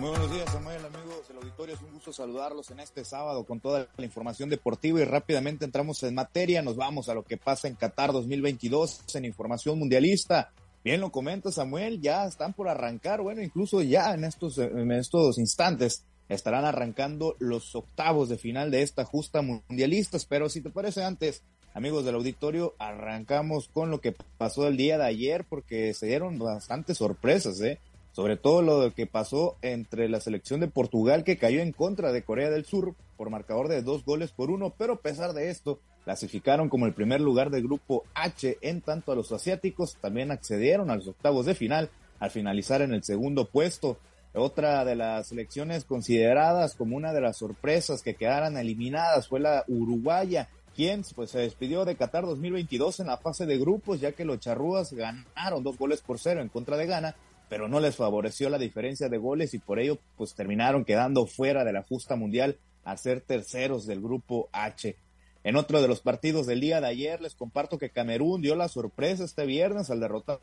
Muy buenos días, Samuel, amigos del auditorio. Es un gusto saludarlos en este sábado con toda la información deportiva y rápidamente entramos en materia. Nos vamos a lo que pasa en Qatar 2022 en información mundialista. Bien lo comenta Samuel, ya están por arrancar, bueno, incluso ya en estos, instantes estarán arrancando los octavos de final de esta justa mundialista. Pero si te parece antes, amigos del auditorio, arrancamos con lo que pasó el día de ayer porque se dieron bastantes sorpresas, ¿eh? Sobre todo lo que pasó entre la selección de Portugal que cayó en contra de Corea del Sur por marcador de dos goles por uno, pero a pesar de esto, clasificaron como el primer lugar del grupo H, en tanto a los asiáticos también accedieron a los octavos de final al finalizar en el segundo puesto. Otra de las selecciones consideradas como una de las sorpresas que quedaran eliminadas fue la uruguaya, quien pues, se despidió de Qatar 2022 en la fase de grupos, ya que los charrúas ganaron dos goles por cero en contra de Ghana pero no les favoreció la diferencia de goles y por ello pues terminaron quedando fuera de la justa mundial a ser terceros del grupo H. En otro de los partidos del día de ayer les comparto que Camerún dio la sorpresa este viernes al derrotar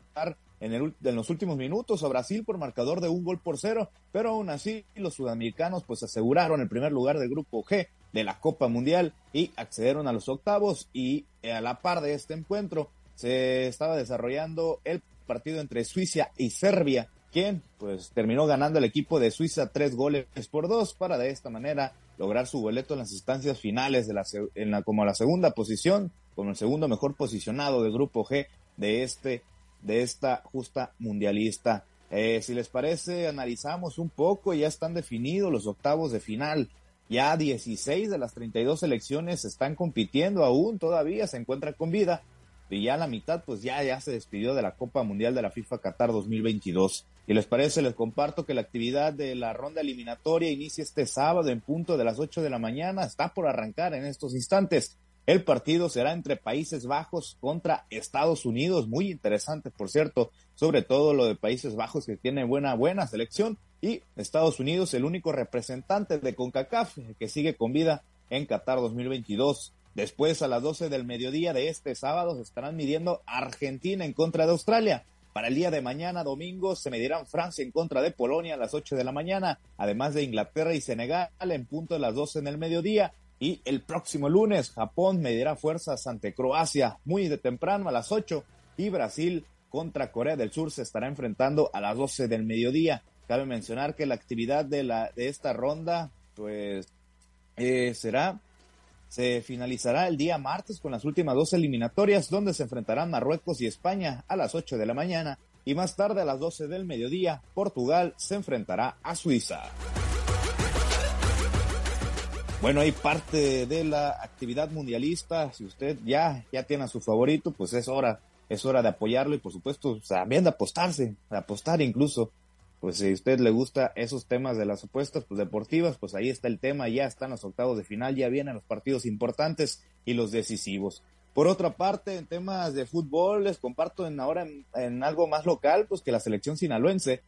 en, el, en los últimos minutos a Brasil por marcador de un gol por cero, pero aún así los sudamericanos pues aseguraron el primer lugar del grupo G de la Copa Mundial y accedieron a los octavos y eh, a la par de este encuentro se estaba desarrollando el partido entre Suiza y Serbia, quien pues terminó ganando el equipo de Suiza tres goles por dos para de esta manera lograr su boleto en las instancias finales de la, en la como la segunda posición, como el segundo mejor posicionado del grupo G de este de esta justa mundialista. Eh, si les parece, analizamos un poco, ya están definidos los octavos de final. Ya 16 de las 32 selecciones están compitiendo aún, todavía se encuentran con vida y ya la mitad pues ya, ya se despidió de la Copa Mundial de la FIFA Qatar 2022. Y les parece, les comparto que la actividad de la ronda eliminatoria inicia este sábado en punto de las 8 de la mañana, está por arrancar en estos instantes. El partido será entre Países Bajos contra Estados Unidos, muy interesante, por cierto, sobre todo lo de Países Bajos que tiene buena, buena selección y Estados Unidos, el único representante de CONCACAF que sigue con vida en Qatar 2022. Después, a las 12 del mediodía de este sábado, se estarán midiendo Argentina en contra de Australia. Para el día de mañana, domingo, se medirán Francia en contra de Polonia a las 8 de la mañana, además de Inglaterra y Senegal en punto de las 12 en el mediodía. Y el próximo lunes, Japón medirá fuerzas ante Croacia muy de temprano a las 8 y Brasil contra Corea del Sur se estará enfrentando a las 12 del mediodía. Cabe mencionar que la actividad de, la, de esta ronda, pues, eh, será se finalizará el día martes con las últimas dos eliminatorias, donde se enfrentarán Marruecos y España a las 8 de la mañana y más tarde a las 12 del mediodía, Portugal se enfrentará a Suiza. Bueno, hay parte de la actividad mundialista. Si usted ya, ya tiene a su favorito, pues es hora, es hora de apoyarlo y por supuesto también de apostarse, de apostar incluso pues si a usted le gusta esos temas de las apuestas pues, deportivas, pues ahí está el tema, ya están los octavos de final, ya vienen los partidos importantes y los decisivos. Por otra parte, en temas de fútbol, les comparto en ahora en, algo más local, pues que la selección sinaloense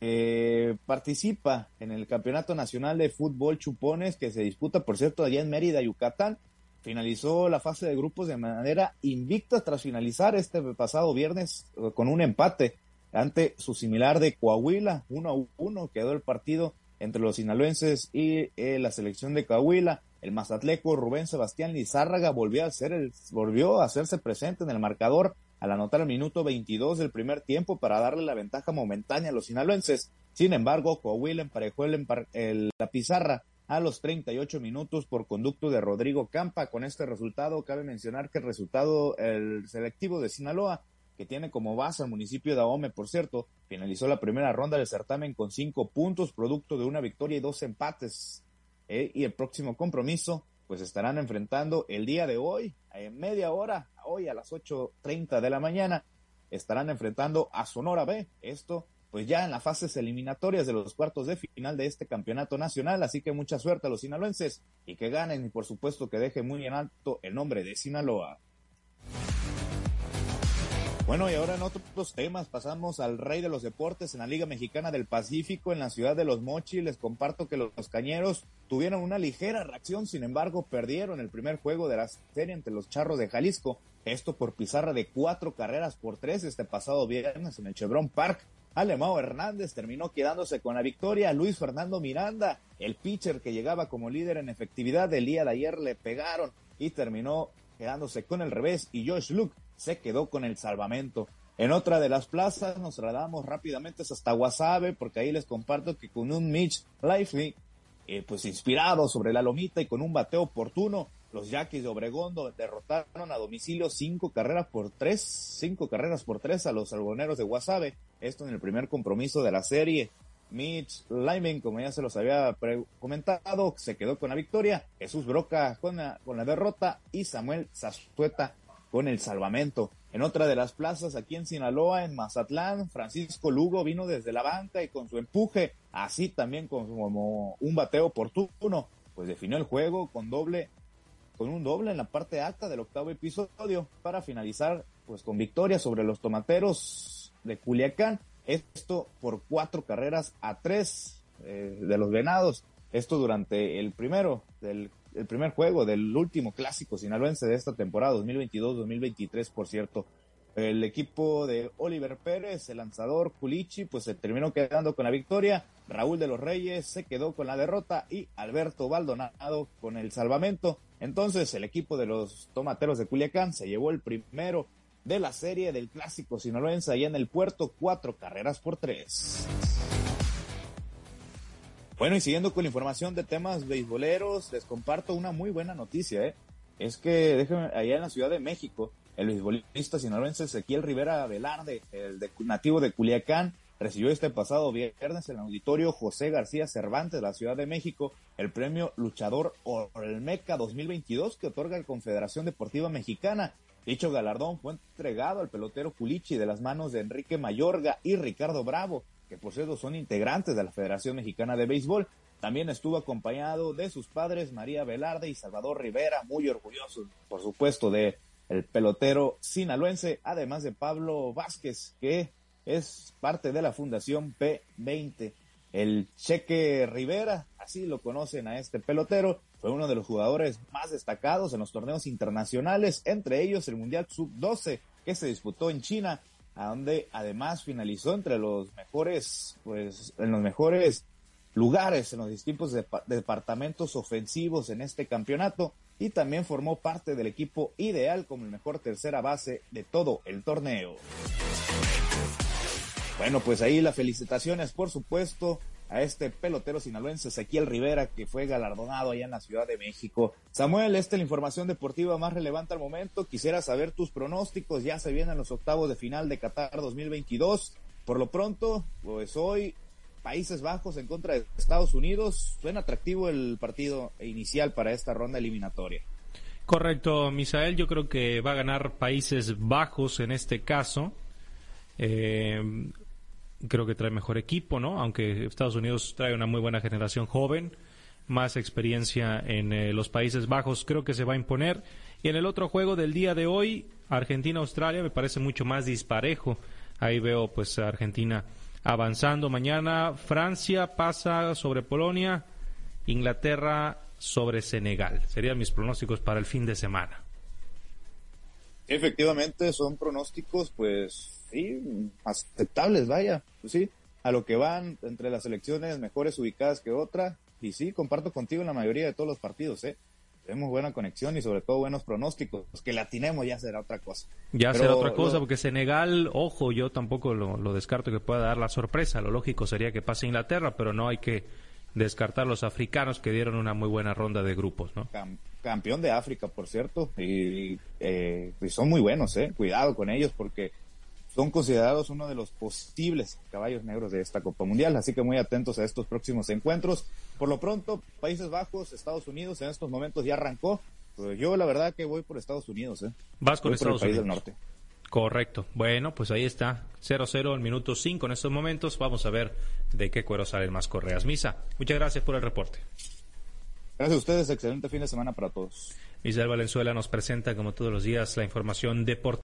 eh, participa en el Campeonato Nacional de Fútbol Chupones, que se disputa, por cierto, allá en Mérida, Yucatán. Finalizó la fase de grupos de manera invicta tras finalizar este pasado viernes eh, con un empate ante su similar de Coahuila, 1 a 1 quedó el partido entre los sinaloenses y eh, la selección de Coahuila. El mazatleco Rubén Sebastián Lizárraga volvió a, hacer el, volvió a hacerse presente en el marcador al anotar el minuto 22 del primer tiempo para darle la ventaja momentánea a los sinaloenses. Sin embargo, Coahuila emparejó el, la pizarra a los 38 minutos por conducto de Rodrigo Campa. Con este resultado, cabe mencionar que el resultado, el selectivo de Sinaloa, que tiene como base al municipio de Ahome, por cierto, finalizó la primera ronda del certamen con cinco puntos, producto de una victoria y dos empates. Eh, y el próximo compromiso, pues estarán enfrentando el día de hoy, en media hora, hoy a las 8.30 de la mañana, estarán enfrentando a Sonora B. Esto, pues ya en las fases eliminatorias de los cuartos de final de este campeonato nacional. Así que mucha suerte a los sinaloenses y que ganen y por supuesto que dejen muy en alto el nombre de Sinaloa. Bueno, y ahora en otros temas pasamos al rey de los deportes en la Liga Mexicana del Pacífico en la ciudad de Los Mochis. Les comparto que los cañeros tuvieron una ligera reacción, sin embargo perdieron el primer juego de la serie entre los Charros de Jalisco. Esto por pizarra de cuatro carreras por tres este pasado viernes en el Chevron Park. Alemão Hernández terminó quedándose con la victoria. Luis Fernando Miranda, el pitcher que llegaba como líder en efectividad del día de ayer, le pegaron y terminó quedándose con el revés. Y Josh Luke se quedó con el salvamento. En otra de las plazas nos trasladamos rápidamente hasta Guasave, porque ahí les comparto que con un Mitch Lively, eh, pues inspirado sobre la lomita y con un bateo oportuno, los Yaquis de Obregón derrotaron a domicilio cinco carreras por tres, cinco carreras por tres a los algoneros de Guasave. Esto en el primer compromiso de la serie. Mitch Lyman, como ya se los había comentado, se quedó con la victoria. Jesús Broca con la, con la derrota y Samuel Zazueta con el salvamento. En otra de las plazas aquí en Sinaloa, en Mazatlán, Francisco Lugo vino desde la banca y con su empuje, así también como un bateo oportuno, pues definió el juego con doble con un doble en la parte alta del octavo episodio para finalizar pues con victoria sobre los tomateros de Culiacán. Esto por cuatro carreras a tres eh, de los venados. Esto durante el primero del el primer juego del último clásico sinaloense de esta temporada 2022-2023, por cierto. El equipo de Oliver Pérez, el lanzador Culichi, pues se terminó quedando con la victoria. Raúl de los Reyes se quedó con la derrota y Alberto Baldonado con el salvamento. Entonces el equipo de los tomateros de Culiacán se llevó el primero de la serie del clásico sinaloense allá en el puerto, cuatro carreras por tres. Bueno, y siguiendo con la información de temas beisboleros, les comparto una muy buena noticia, ¿eh? Es que, déjenme, allá en la Ciudad de México, el beisbolista sinaloense Ezequiel Rivera Velarde, el nativo de Culiacán, recibió este pasado viernes en el auditorio José García Cervantes de la Ciudad de México el premio Luchador Olmeca 2022 que otorga la Confederación Deportiva Mexicana. Dicho galardón fue entregado al pelotero Culichi de las manos de Enrique Mayorga y Ricardo Bravo, que por cierto son integrantes de la Federación Mexicana de Béisbol. También estuvo acompañado de sus padres María Velarde y Salvador Rivera, muy orgullosos, por supuesto, de el pelotero sinaloense, además de Pablo Vázquez, que es parte de la Fundación P20. El Cheque Rivera, así lo conocen a este pelotero, fue uno de los jugadores más destacados en los torneos internacionales, entre ellos el Mundial Sub-12 que se disputó en China, a donde además finalizó entre los mejores, pues en los mejores lugares en los distintos departamentos ofensivos en este campeonato y también formó parte del equipo ideal como el mejor tercera base de todo el torneo. Bueno, pues ahí las felicitaciones, por supuesto, a este pelotero sinaloense Ezequiel Rivera, que fue galardonado allá en la Ciudad de México. Samuel, esta es la información deportiva más relevante al momento. Quisiera saber tus pronósticos. Ya se vienen los octavos de final de Qatar 2022. Por lo pronto, pues hoy Países Bajos en contra de Estados Unidos. Suena atractivo el partido inicial para esta ronda eliminatoria. Correcto, Misael. Yo creo que va a ganar Países Bajos en este caso. Eh, creo que trae mejor equipo, ¿no? Aunque Estados Unidos trae una muy buena generación joven, más experiencia en eh, los Países Bajos, creo que se va a imponer. Y en el otro juego del día de hoy, Argentina-Australia, me parece mucho más disparejo. Ahí veo pues a Argentina avanzando. Mañana Francia pasa sobre Polonia, Inglaterra sobre Senegal. Serían mis pronósticos para el fin de semana. Efectivamente, son pronósticos pues sí, aceptables, vaya, pues sí, a lo que van entre las elecciones mejores ubicadas que otra, y sí, comparto contigo en la mayoría de todos los partidos, ¿eh? Tenemos buena conexión y sobre todo buenos pronósticos. Que la atinemos ya será otra cosa. Ya será otra cosa, porque Senegal, ojo, yo tampoco lo, lo, descarto que pueda dar la sorpresa. Lo lógico sería que pase Inglaterra, pero no hay que descartar los africanos que dieron una muy buena ronda de grupos, ¿no? campeón de África, por cierto, y, eh, y, son muy buenos, ¿eh? Cuidado con ellos porque son considerados uno de los posibles caballos negros de esta Copa Mundial, así que muy atentos a estos próximos encuentros. Por lo pronto, Países Bajos, Estados Unidos, en estos momentos ya arrancó. Pues yo la verdad que voy por Estados Unidos, ¿eh? Vas con Estados país Unidos. del norte. Correcto. Bueno, pues ahí está. 0-0 en minuto 5 en estos momentos. Vamos a ver de qué cuero salen más correas. Misa, muchas gracias por el reporte. Gracias a ustedes. Excelente fin de semana para todos. Misael Valenzuela nos presenta, como todos los días, la información deportiva.